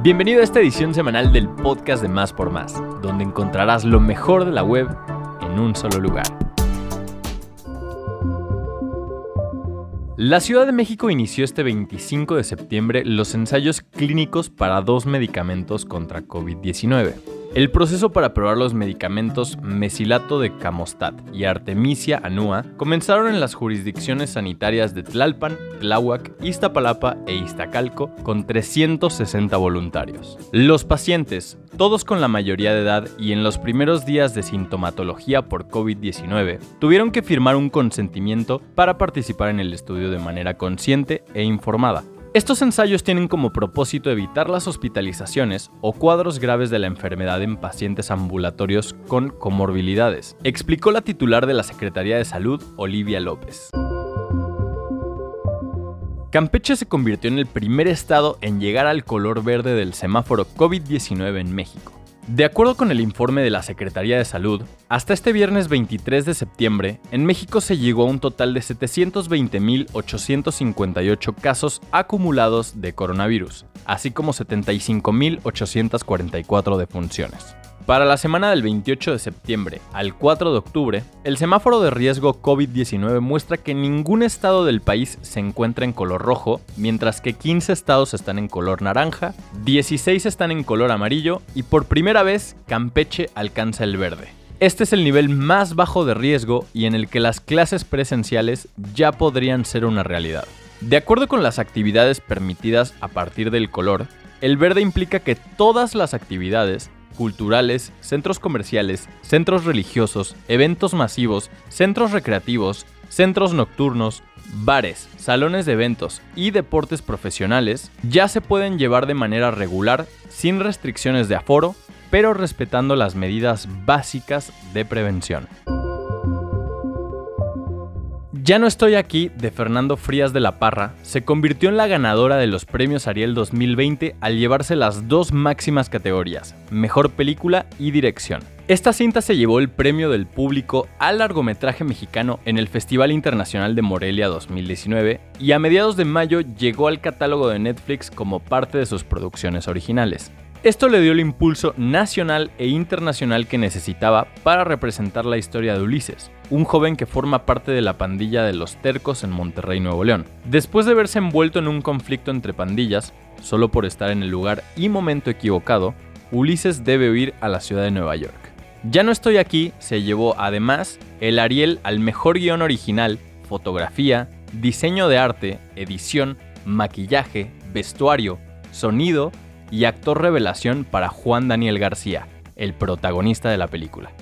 Bienvenido a esta edición semanal del podcast de Más por Más, donde encontrarás lo mejor de la web en un solo lugar. La Ciudad de México inició este 25 de septiembre los ensayos clínicos para dos medicamentos contra COVID-19. El proceso para probar los medicamentos mesilato de Camostat y Artemisia annua comenzaron en las jurisdicciones sanitarias de Tlalpan, Tláhuac, Iztapalapa e Iztacalco con 360 voluntarios. Los pacientes, todos con la mayoría de edad y en los primeros días de sintomatología por COVID-19, tuvieron que firmar un consentimiento para participar en el estudio de manera consciente e informada. Estos ensayos tienen como propósito evitar las hospitalizaciones o cuadros graves de la enfermedad en pacientes ambulatorios con comorbilidades, explicó la titular de la Secretaría de Salud, Olivia López. Campeche se convirtió en el primer estado en llegar al color verde del semáforo COVID-19 en México. De acuerdo con el informe de la Secretaría de Salud, hasta este viernes 23 de septiembre, en México se llegó a un total de 720.858 casos acumulados de coronavirus, así como 75.844 defunciones. Para la semana del 28 de septiembre al 4 de octubre, el semáforo de riesgo COVID-19 muestra que ningún estado del país se encuentra en color rojo, mientras que 15 estados están en color naranja, 16 están en color amarillo y por primera vez Campeche alcanza el verde. Este es el nivel más bajo de riesgo y en el que las clases presenciales ya podrían ser una realidad. De acuerdo con las actividades permitidas a partir del color, el verde implica que todas las actividades culturales, centros comerciales, centros religiosos, eventos masivos, centros recreativos, centros nocturnos, bares, salones de eventos y deportes profesionales ya se pueden llevar de manera regular sin restricciones de aforo, pero respetando las medidas básicas de prevención. Ya no estoy aquí de Fernando Frías de la Parra se convirtió en la ganadora de los premios Ariel 2020 al llevarse las dos máximas categorías, Mejor Película y Dirección. Esta cinta se llevó el premio del público al largometraje mexicano en el Festival Internacional de Morelia 2019 y a mediados de mayo llegó al catálogo de Netflix como parte de sus producciones originales. Esto le dio el impulso nacional e internacional que necesitaba para representar la historia de Ulises, un joven que forma parte de la pandilla de los tercos en Monterrey, Nuevo León. Después de verse envuelto en un conflicto entre pandillas, solo por estar en el lugar y momento equivocado, Ulises debe huir a la ciudad de Nueva York. Ya no estoy aquí se llevó además el Ariel al mejor guion original, fotografía, diseño de arte, edición, maquillaje, vestuario, sonido y actor revelación para Juan Daniel García, el protagonista de la película.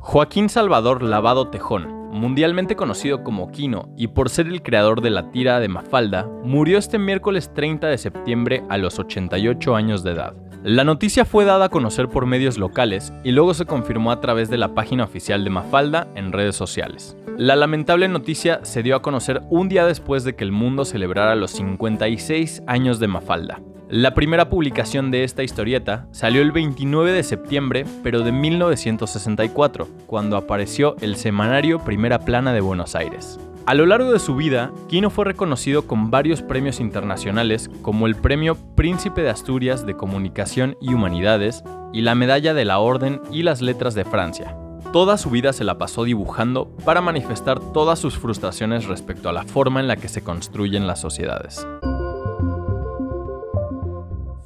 Joaquín Salvador Lavado Tejón, mundialmente conocido como Kino y por ser el creador de la tira de Mafalda, murió este miércoles 30 de septiembre a los 88 años de edad. La noticia fue dada a conocer por medios locales y luego se confirmó a través de la página oficial de Mafalda en redes sociales. La lamentable noticia se dio a conocer un día después de que el mundo celebrara los 56 años de Mafalda. La primera publicación de esta historieta salió el 29 de septiembre, pero de 1964, cuando apareció el semanario Primera Plana de Buenos Aires. A lo largo de su vida, Quino fue reconocido con varios premios internacionales como el Premio Príncipe de Asturias de Comunicación y Humanidades y la Medalla de la Orden y las Letras de Francia. Toda su vida se la pasó dibujando para manifestar todas sus frustraciones respecto a la forma en la que se construyen las sociedades.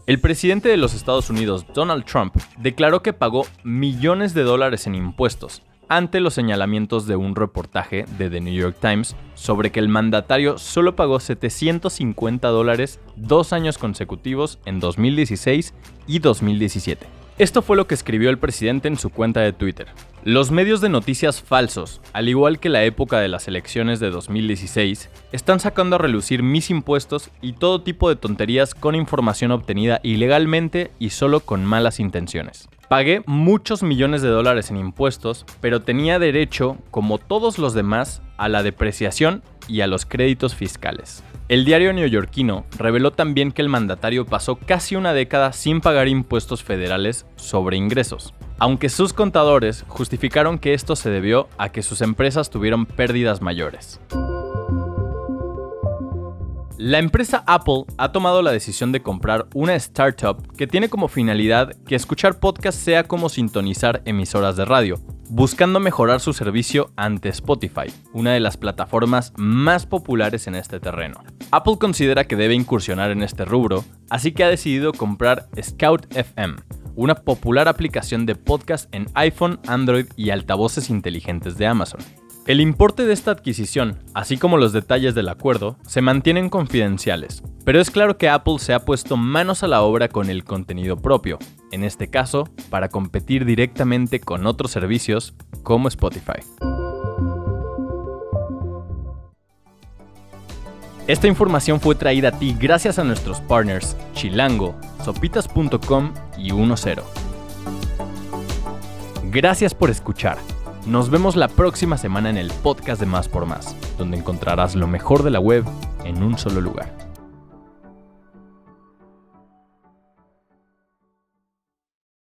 El presidente de los Estados Unidos, Donald Trump, declaró que pagó millones de dólares en impuestos, ante los señalamientos de un reportaje de The New York Times sobre que el mandatario solo pagó 750 dólares dos años consecutivos en 2016 y 2017. Esto fue lo que escribió el presidente en su cuenta de Twitter. Los medios de noticias falsos, al igual que la época de las elecciones de 2016, están sacando a relucir mis impuestos y todo tipo de tonterías con información obtenida ilegalmente y solo con malas intenciones. Pagué muchos millones de dólares en impuestos, pero tenía derecho, como todos los demás, a la depreciación y a los créditos fiscales. El diario neoyorquino reveló también que el mandatario pasó casi una década sin pagar impuestos federales sobre ingresos, aunque sus contadores justificaron que esto se debió a que sus empresas tuvieron pérdidas mayores. La empresa Apple ha tomado la decisión de comprar una startup que tiene como finalidad que escuchar podcast sea como sintonizar emisoras de radio, buscando mejorar su servicio ante Spotify, una de las plataformas más populares en este terreno. Apple considera que debe incursionar en este rubro, así que ha decidido comprar Scout FM, una popular aplicación de podcast en iPhone, Android y altavoces inteligentes de Amazon. El importe de esta adquisición, así como los detalles del acuerdo, se mantienen confidenciales, pero es claro que Apple se ha puesto manos a la obra con el contenido propio, en este caso, para competir directamente con otros servicios como Spotify. Esta información fue traída a ti gracias a nuestros partners Chilango, sopitas.com y 10. Gracias por escuchar. Nos vemos la próxima semana en el podcast de Más por Más, donde encontrarás lo mejor de la web en un solo lugar.